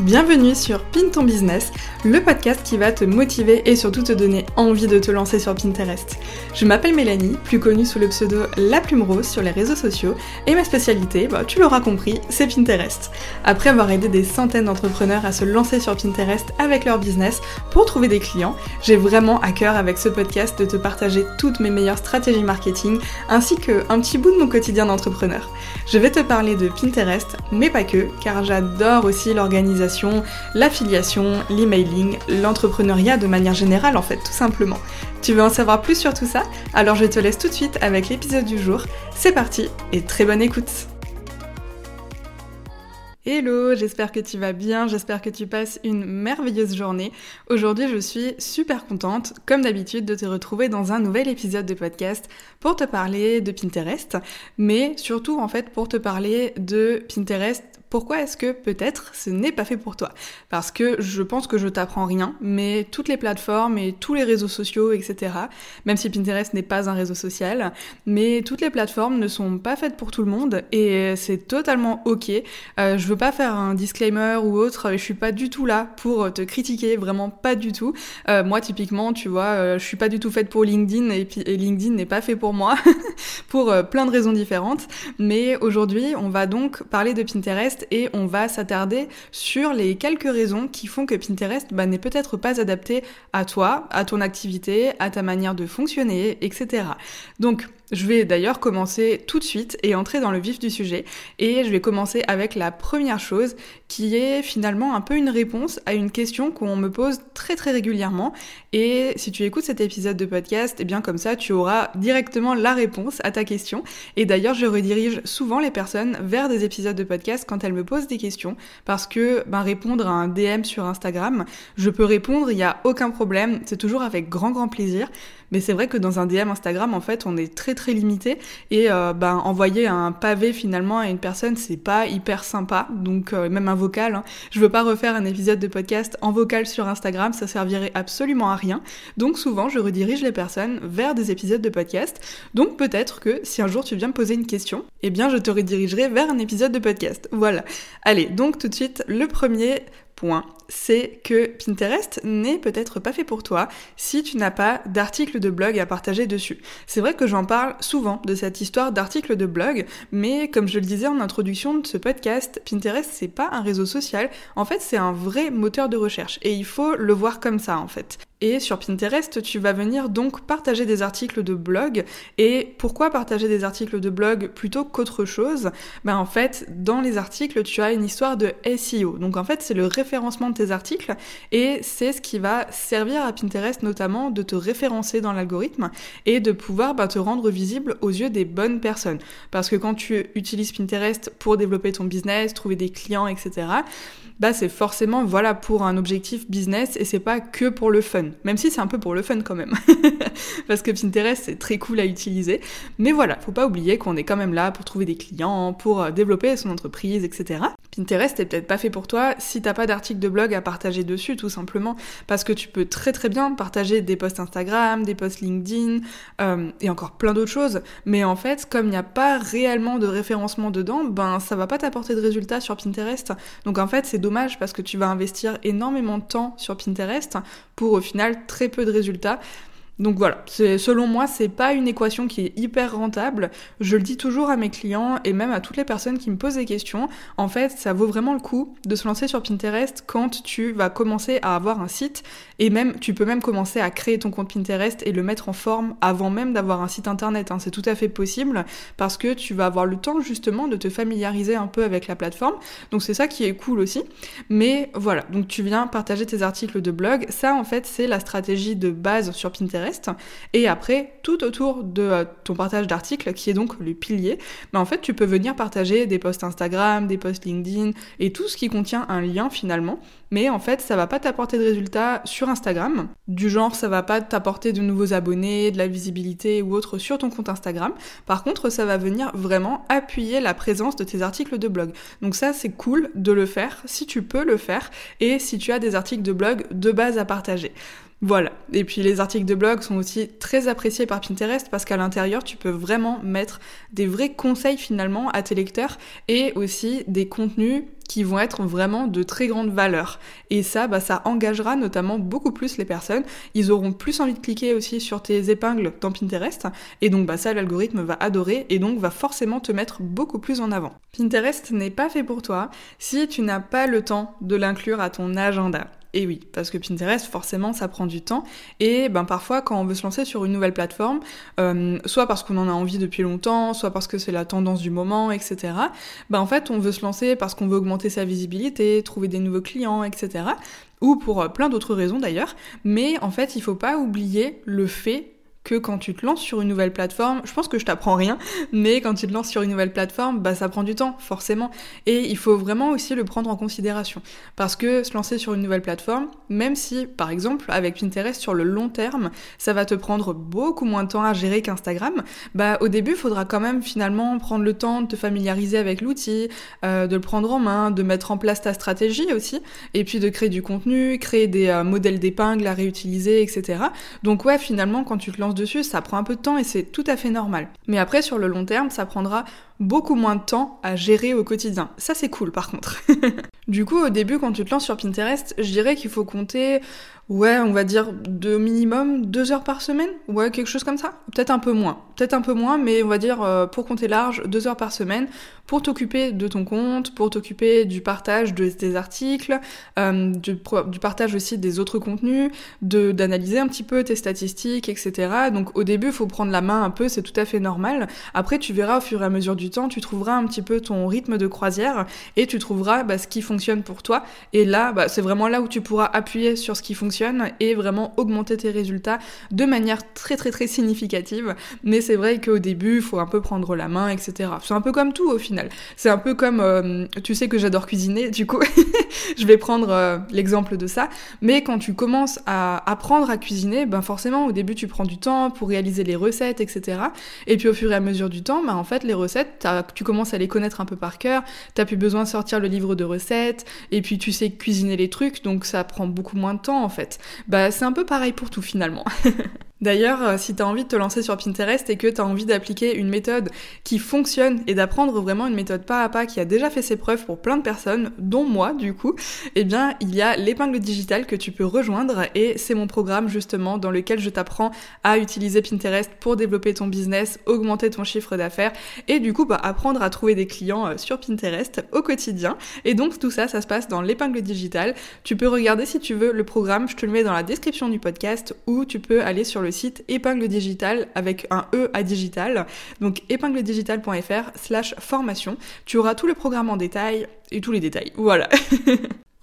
Bienvenue sur Pin ton business, le podcast qui va te motiver et surtout te donner envie de te lancer sur Pinterest. Je m'appelle Mélanie, plus connue sous le pseudo La Plume Rose sur les réseaux sociaux, et ma spécialité, bah, tu l'auras compris, c'est Pinterest. Après avoir aidé des centaines d'entrepreneurs à se lancer sur Pinterest avec leur business pour trouver des clients, j'ai vraiment à cœur avec ce podcast de te partager toutes mes meilleures stratégies marketing ainsi qu'un petit bout de mon quotidien d'entrepreneur. Je vais te parler de Pinterest, mais pas que, car j'adore aussi l'organisation l'affiliation, l'emailing, l'entrepreneuriat de manière générale en fait, tout simplement. Tu veux en savoir plus sur tout ça? Alors je te laisse tout de suite avec l'épisode du jour. C'est parti et très bonne écoute Hello, j'espère que tu vas bien, j'espère que tu passes une merveilleuse journée. Aujourd'hui, je suis super contente, comme d'habitude, de te retrouver dans un nouvel épisode de podcast pour te parler de Pinterest, mais surtout en fait pour te parler de Pinterest pourquoi est-ce que peut-être ce n'est pas fait pour toi? Parce que je pense que je t'apprends rien, mais toutes les plateformes et tous les réseaux sociaux, etc., même si Pinterest n'est pas un réseau social, mais toutes les plateformes ne sont pas faites pour tout le monde et c'est totalement ok. Euh, je veux pas faire un disclaimer ou autre, je suis pas du tout là pour te critiquer, vraiment pas du tout. Euh, moi, typiquement, tu vois, euh, je suis pas du tout faite pour LinkedIn et, LinkedIn n'est pas fait pour moi pour plein de raisons différentes. Mais aujourd'hui, on va donc parler de Pinterest et on va s'attarder sur les quelques raisons qui font que Pinterest bah, n'est peut-être pas adapté à toi, à ton activité, à ta manière de fonctionner, etc. Donc, je vais d'ailleurs commencer tout de suite et entrer dans le vif du sujet. Et je vais commencer avec la première chose qui est finalement un peu une réponse à une question qu'on me pose très très régulièrement. Et si tu écoutes cet épisode de podcast, et eh bien comme ça tu auras directement la réponse à ta question. Et d'ailleurs je redirige souvent les personnes vers des épisodes de podcast quand elles me posent des questions parce que ben, répondre à un DM sur Instagram, je peux répondre, il n'y a aucun problème, c'est toujours avec grand grand plaisir. Mais c'est vrai que dans un DM Instagram, en fait, on est très très limité et euh, ben, envoyer un pavé finalement à une personne, c'est pas hyper sympa. Donc euh, même un vocal, hein. je veux pas refaire un épisode de podcast en vocal sur Instagram, ça servirait absolument à rien. Donc souvent, je redirige les personnes vers des épisodes de podcast. Donc peut-être que si un jour tu viens me poser une question, eh bien je te redirigerai vers un épisode de podcast. Voilà. Allez, donc tout de suite, le premier point c'est que Pinterest n'est peut-être pas fait pour toi si tu n'as pas d'articles de blog à partager dessus. C'est vrai que j'en parle souvent de cette histoire d'articles de blog, mais comme je le disais en introduction de ce podcast, Pinterest c'est pas un réseau social, en fait c'est un vrai moteur de recherche et il faut le voir comme ça en fait. Et sur Pinterest, tu vas venir donc partager des articles de blog. Et pourquoi partager des articles de blog plutôt qu'autre chose? Ben en fait, dans les articles, tu as une histoire de SEO. Donc en fait, c'est le référencement tes articles et c'est ce qui va servir à Pinterest notamment de te référencer dans l'algorithme et de pouvoir bah, te rendre visible aux yeux des bonnes personnes. Parce que quand tu utilises Pinterest pour développer ton business, trouver des clients, etc., bah c'est forcément voilà pour un objectif business et c'est pas que pour le fun. Même si c'est un peu pour le fun quand même. Parce que Pinterest c'est très cool à utiliser. Mais voilà, faut pas oublier qu'on est quand même là pour trouver des clients, pour euh, développer son entreprise, etc. Pinterest est peut-être pas fait pour toi si t'as pas d'article de blog à partager dessus tout simplement. Parce que tu peux très très bien partager des posts Instagram, des posts LinkedIn euh, et encore plein d'autres choses. Mais en fait, comme il n'y a pas réellement de référencement dedans, ben ça va pas t'apporter de résultats sur Pinterest. Donc en fait c'est dommage parce que tu vas investir énormément de temps sur Pinterest pour au final très peu de résultats. Donc voilà, selon moi, c'est pas une équation qui est hyper rentable. Je le dis toujours à mes clients et même à toutes les personnes qui me posent des questions. En fait, ça vaut vraiment le coup de se lancer sur Pinterest quand tu vas commencer à avoir un site et même tu peux même commencer à créer ton compte Pinterest et le mettre en forme avant même d'avoir un site internet. Hein. C'est tout à fait possible parce que tu vas avoir le temps justement de te familiariser un peu avec la plateforme. Donc c'est ça qui est cool aussi. Mais voilà, donc tu viens partager tes articles de blog. Ça en fait, c'est la stratégie de base sur Pinterest et après, tout autour de euh, ton partage d'articles, qui est donc le pilier, bah, en fait, tu peux venir partager des posts Instagram, des posts LinkedIn et tout ce qui contient un lien finalement. Mais en fait, ça va pas t'apporter de résultats sur Instagram. Du genre, ça va pas t'apporter de nouveaux abonnés, de la visibilité ou autre sur ton compte Instagram. Par contre, ça va venir vraiment appuyer la présence de tes articles de blog. Donc ça, c'est cool de le faire si tu peux le faire et si tu as des articles de blog de base à partager. Voilà. Et puis les articles de blog sont aussi très appréciés par Pinterest parce qu'à l'intérieur, tu peux vraiment mettre des vrais conseils finalement à tes lecteurs et aussi des contenus qui vont être vraiment de très grande valeur. Et ça, bah, ça engagera notamment beaucoup plus les personnes. Ils auront plus envie de cliquer aussi sur tes épingles dans Pinterest. Et donc, bah, ça, l'algorithme va adorer et donc va forcément te mettre beaucoup plus en avant. Pinterest n'est pas fait pour toi si tu n'as pas le temps de l'inclure à ton agenda. Et oui, parce que Pinterest, forcément, ça prend du temps. Et ben parfois, quand on veut se lancer sur une nouvelle plateforme, euh, soit parce qu'on en a envie depuis longtemps, soit parce que c'est la tendance du moment, etc. Ben en fait, on veut se lancer parce qu'on veut augmenter sa visibilité, trouver des nouveaux clients, etc. Ou pour euh, plein d'autres raisons d'ailleurs. Mais en fait, il faut pas oublier le fait que quand tu te lances sur une nouvelle plateforme, je pense que je t'apprends rien, mais quand tu te lances sur une nouvelle plateforme, bah ça prend du temps, forcément. Et il faut vraiment aussi le prendre en considération. Parce que se lancer sur une nouvelle plateforme, même si, par exemple, avec Pinterest sur le long terme, ça va te prendre beaucoup moins de temps à gérer qu'Instagram, bah au début, il faudra quand même finalement prendre le temps de te familiariser avec l'outil, euh, de le prendre en main, de mettre en place ta stratégie aussi, et puis de créer du contenu, créer des euh, modèles d'épingles à réutiliser, etc. Donc ouais, finalement, quand tu te lances dessus, ça prend un peu de temps et c'est tout à fait normal. Mais après, sur le long terme, ça prendra beaucoup moins de temps à gérer au quotidien. Ça, c'est cool par contre. du coup, au début, quand tu te lances sur Pinterest, je dirais qu'il faut compter Ouais, on va dire de minimum deux heures par semaine. Ouais, quelque chose comme ça. Peut-être un peu moins. Peut-être un peu moins, mais on va dire euh, pour compter large, deux heures par semaine pour t'occuper de ton compte, pour t'occuper du partage de tes articles, euh, du, du, partage aussi des autres contenus, de d'analyser un petit peu tes statistiques, etc. Donc au début, faut prendre la main un peu, c'est tout à fait normal. Après, tu verras au fur et à mesure du temps, tu trouveras un petit peu ton rythme de croisière et tu trouveras bah, ce qui fonctionne pour toi. Et là, bah, c'est vraiment là où tu pourras appuyer sur ce qui fonctionne et vraiment augmenter tes résultats de manière très très très significative. Mais c'est vrai qu'au début, il faut un peu prendre la main, etc. C'est un peu comme tout au final. C'est un peu comme, euh, tu sais que j'adore cuisiner, du coup, je vais prendre euh, l'exemple de ça. Mais quand tu commences à apprendre à cuisiner, ben forcément au début tu prends du temps pour réaliser les recettes, etc. Et puis au fur et à mesure du temps, ben en fait les recettes, tu commences à les connaître un peu par cœur. T'as plus besoin de sortir le livre de recettes. Et puis tu sais cuisiner les trucs, donc ça prend beaucoup moins de temps en fait. Bah c'est un peu pareil pour tout finalement. D'ailleurs, euh, si tu as envie de te lancer sur Pinterest et que tu as envie d'appliquer une méthode qui fonctionne et d'apprendre vraiment une méthode pas à pas qui a déjà fait ses preuves pour plein de personnes, dont moi du coup, eh bien il y a l'épingle digitale que tu peux rejoindre et c'est mon programme justement dans lequel je t'apprends à utiliser Pinterest pour développer ton business, augmenter ton chiffre d'affaires et du coup bah, apprendre à trouver des clients euh, sur Pinterest au quotidien. Et donc tout ça, ça se passe dans l'épingle digitale. Tu peux regarder si tu veux le programme, je te le mets dans la description du podcast ou tu peux aller sur le site épingle digital avec un E à digital. Donc épingledigital.fr slash formation. Tu auras tout le programme en détail et tous les détails. Voilà.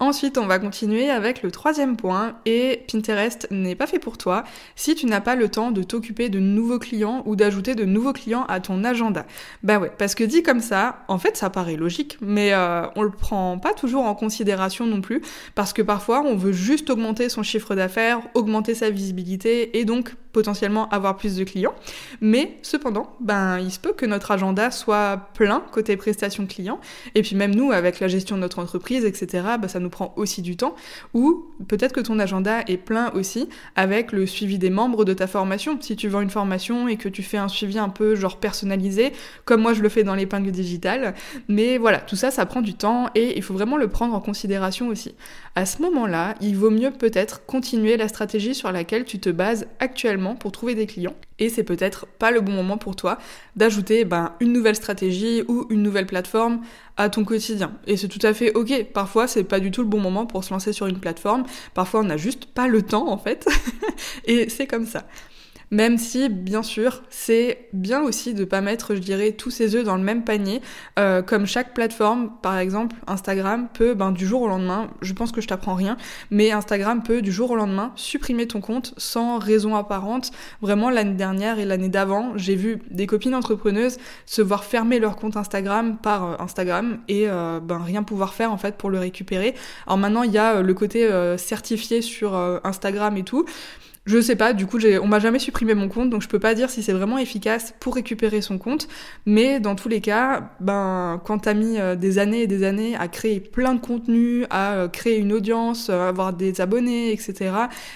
Ensuite, on va continuer avec le troisième point et Pinterest n'est pas fait pour toi si tu n'as pas le temps de t'occuper de nouveaux clients ou d'ajouter de nouveaux clients à ton agenda. Bah ouais, parce que dit comme ça, en fait ça paraît logique, mais euh, on le prend pas toujours en considération non plus parce que parfois on veut juste augmenter son chiffre d'affaires, augmenter sa visibilité et donc potentiellement avoir plus de clients. Mais cependant, ben il se peut que notre agenda soit plein côté prestations clients et puis même nous avec la gestion de notre entreprise, etc. Ben, ça nous prend aussi du temps, ou peut-être que ton agenda est plein aussi avec le suivi des membres de ta formation. Si tu vends une formation et que tu fais un suivi un peu genre personnalisé, comme moi je le fais dans l'épingle digitale, mais voilà, tout ça, ça prend du temps et il faut vraiment le prendre en considération aussi. À ce moment-là, il vaut mieux peut-être continuer la stratégie sur laquelle tu te bases actuellement pour trouver des clients. Et c'est peut-être pas le bon moment pour toi d'ajouter ben, une nouvelle stratégie ou une nouvelle plateforme à ton quotidien. Et c'est tout à fait ok. Parfois, c'est pas du tout le bon moment pour se lancer sur une plateforme. Parfois, on n'a juste pas le temps en fait. et c'est comme ça. Même si, bien sûr, c'est bien aussi de pas mettre, je dirais, tous ses œufs dans le même panier. Euh, comme chaque plateforme, par exemple, Instagram peut, ben, du jour au lendemain, je pense que je t'apprends rien, mais Instagram peut, du jour au lendemain, supprimer ton compte sans raison apparente. Vraiment, l'année dernière et l'année d'avant, j'ai vu des copines entrepreneuses se voir fermer leur compte Instagram par euh, Instagram et euh, ben, rien pouvoir faire en fait pour le récupérer. Alors maintenant, il y a le côté certifié sur Instagram et tout. Je sais pas, du coup, on m'a jamais supprimé mon compte, donc je peux pas dire si c'est vraiment efficace pour récupérer son compte. Mais dans tous les cas, ben, quand t'as mis euh, des années et des années à créer plein de contenu, à euh, créer une audience, à avoir des abonnés, etc.,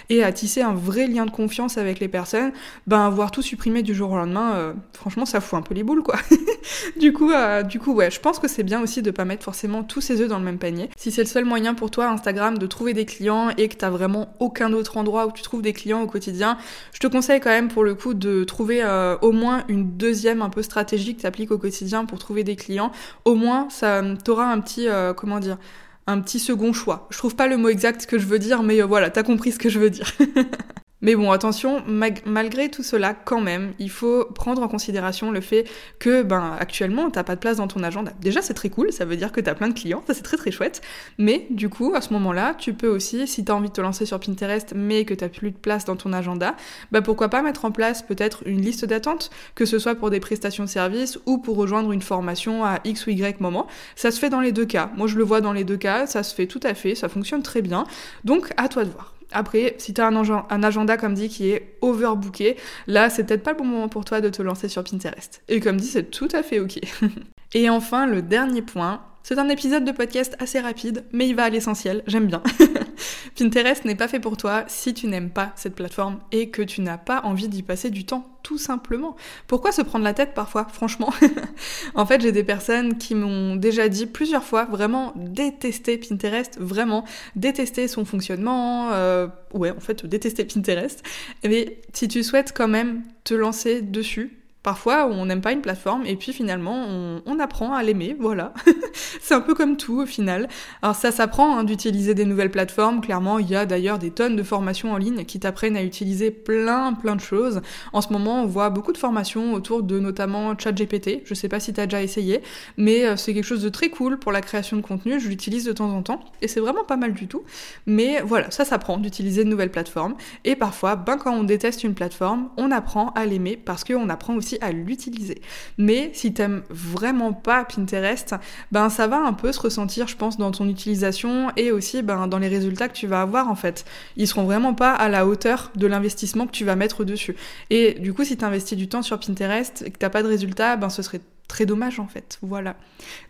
et à tisser un vrai lien de confiance avec les personnes, ben, avoir tout supprimé du jour au lendemain, euh, franchement, ça fout un peu les boules, quoi. du coup, du coup, ouais, je pense que c'est bien aussi de pas mettre forcément tous ses œufs dans le même panier. Si c'est le seul moyen pour toi, Instagram, de trouver des clients et que t'as vraiment aucun autre endroit où tu trouves des clients au quotidien, je te conseille quand même pour le coup de trouver euh, au moins une deuxième un peu stratégie que tu appliques au quotidien pour trouver des clients. Au moins, ça t'aura un petit, euh, comment dire, un petit second choix. Je trouve pas le mot exact que je veux dire, mais euh, voilà, t'as compris ce que je veux dire. Mais bon, attention, malgré tout cela, quand même, il faut prendre en considération le fait que, ben, actuellement, t'as pas de place dans ton agenda. Déjà, c'est très cool, ça veut dire que t'as plein de clients, ça c'est très très chouette. Mais du coup, à ce moment-là, tu peux aussi, si t'as envie de te lancer sur Pinterest, mais que t'as plus de place dans ton agenda, bah pourquoi pas mettre en place peut-être une liste d'attente, que ce soit pour des prestations de services ou pour rejoindre une formation à X ou Y moment. Ça se fait dans les deux cas. Moi, je le vois dans les deux cas, ça se fait tout à fait, ça fonctionne très bien. Donc, à toi de voir. Après, si tu as un, agenda, comme dit, qui est overbooké, là, c'est peut-être pas le bon moment pour toi de te lancer sur Pinterest. Et comme dit, c'est tout à fait ok. Et enfin, le dernier point, c'est un épisode de podcast assez rapide, mais il va à l'essentiel, j'aime bien. Pinterest n'est pas fait pour toi si tu n'aimes pas cette plateforme et que tu n'as pas envie d'y passer du temps, tout simplement. Pourquoi se prendre la tête parfois, franchement? En fait, j'ai des personnes qui m'ont déjà dit plusieurs fois vraiment détester Pinterest, vraiment détester son fonctionnement, euh, ouais, en fait, détester Pinterest. Mais si tu souhaites quand même te lancer dessus, Parfois, on n'aime pas une plateforme et puis finalement, on, apprend à l'aimer, voilà. c'est un peu comme tout au final. Alors ça s'apprend hein, d'utiliser des nouvelles plateformes. Clairement, il y a d'ailleurs des tonnes de formations en ligne qui t'apprennent à utiliser plein, plein de choses. En ce moment, on voit beaucoup de formations autour de notamment ChatGPT. Je sais pas si tu as déjà essayé, mais euh, c'est quelque chose de très cool pour la création de contenu. Je l'utilise de temps en temps et c'est vraiment pas mal du tout. Mais voilà, ça s'apprend d'utiliser de nouvelles plateformes. Et parfois, ben, quand on déteste une plateforme, on apprend à l'aimer parce qu'on apprend aussi à l'utiliser. Mais si t'aimes vraiment pas Pinterest, ben ça va un peu se ressentir, je pense, dans ton utilisation et aussi ben, dans les résultats que tu vas avoir en fait. Ils seront vraiment pas à la hauteur de l'investissement que tu vas mettre dessus. Et du coup, si tu investis du temps sur Pinterest et que t'as pas de résultats, ben ce serait très dommage en fait. Voilà.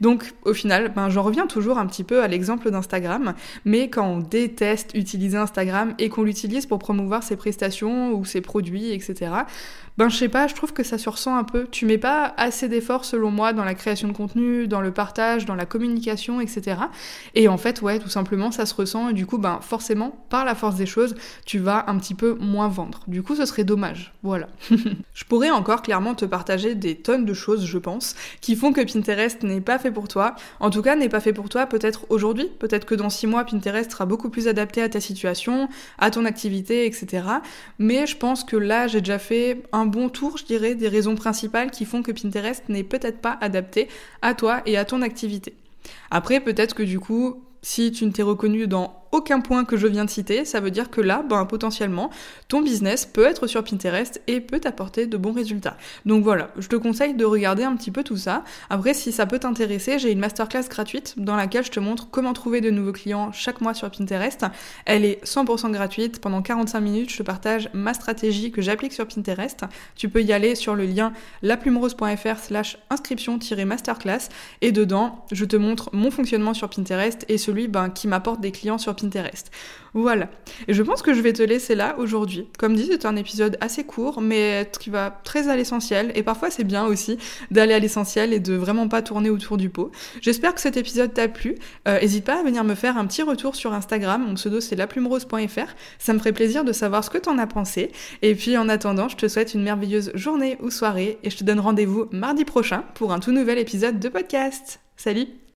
Donc au final, ben, j'en reviens toujours un petit peu à l'exemple d'Instagram, mais quand on déteste utiliser Instagram et qu'on l'utilise pour promouvoir ses prestations ou ses produits, etc., ben je sais pas, je trouve que ça se ressent un peu. Tu mets pas assez d'efforts selon moi dans la création de contenu, dans le partage, dans la communication, etc. Et en fait, ouais, tout simplement, ça se ressent et du coup, ben forcément, par la force des choses, tu vas un petit peu moins vendre. Du coup, ce serait dommage. Voilà. je pourrais encore clairement te partager des tonnes de choses, je pense, qui font que Pinterest n'est pas fait pour toi. En tout cas, n'est pas fait pour toi peut-être aujourd'hui, peut-être que dans six mois, Pinterest sera beaucoup plus adapté à ta situation, à ton activité, etc. Mais je pense que là, j'ai déjà fait un bon tour, je dirais, des raisons principales qui font que Pinterest n'est peut-être pas adapté à toi et à ton activité. Après, peut-être que du coup, si tu ne t'es reconnu dans aucun point que je viens de citer, ça veut dire que là, ben, potentiellement, ton business peut être sur Pinterest et peut t'apporter de bons résultats. Donc voilà, je te conseille de regarder un petit peu tout ça. Après, si ça peut t'intéresser, j'ai une masterclass gratuite dans laquelle je te montre comment trouver de nouveaux clients chaque mois sur Pinterest. Elle est 100% gratuite. Pendant 45 minutes, je partage ma stratégie que j'applique sur Pinterest. Tu peux y aller sur le lien laplumerose.fr slash inscription-masterclass et dedans, je te montre mon fonctionnement sur Pinterest et celui ben, qui m'apporte des clients sur Pinterest. Voilà. Et je pense que je vais te laisser là aujourd'hui. Comme dit, c'est un épisode assez court, mais qui va très à l'essentiel. Et parfois, c'est bien aussi d'aller à l'essentiel et de vraiment pas tourner autour du pot. J'espère que cet épisode t'a plu. N'hésite euh, pas à venir me faire un petit retour sur Instagram. Mon pseudo, c'est laplumerose.fr. Ça me ferait plaisir de savoir ce que t'en as pensé. Et puis, en attendant, je te souhaite une merveilleuse journée ou soirée. Et je te donne rendez-vous mardi prochain pour un tout nouvel épisode de podcast. Salut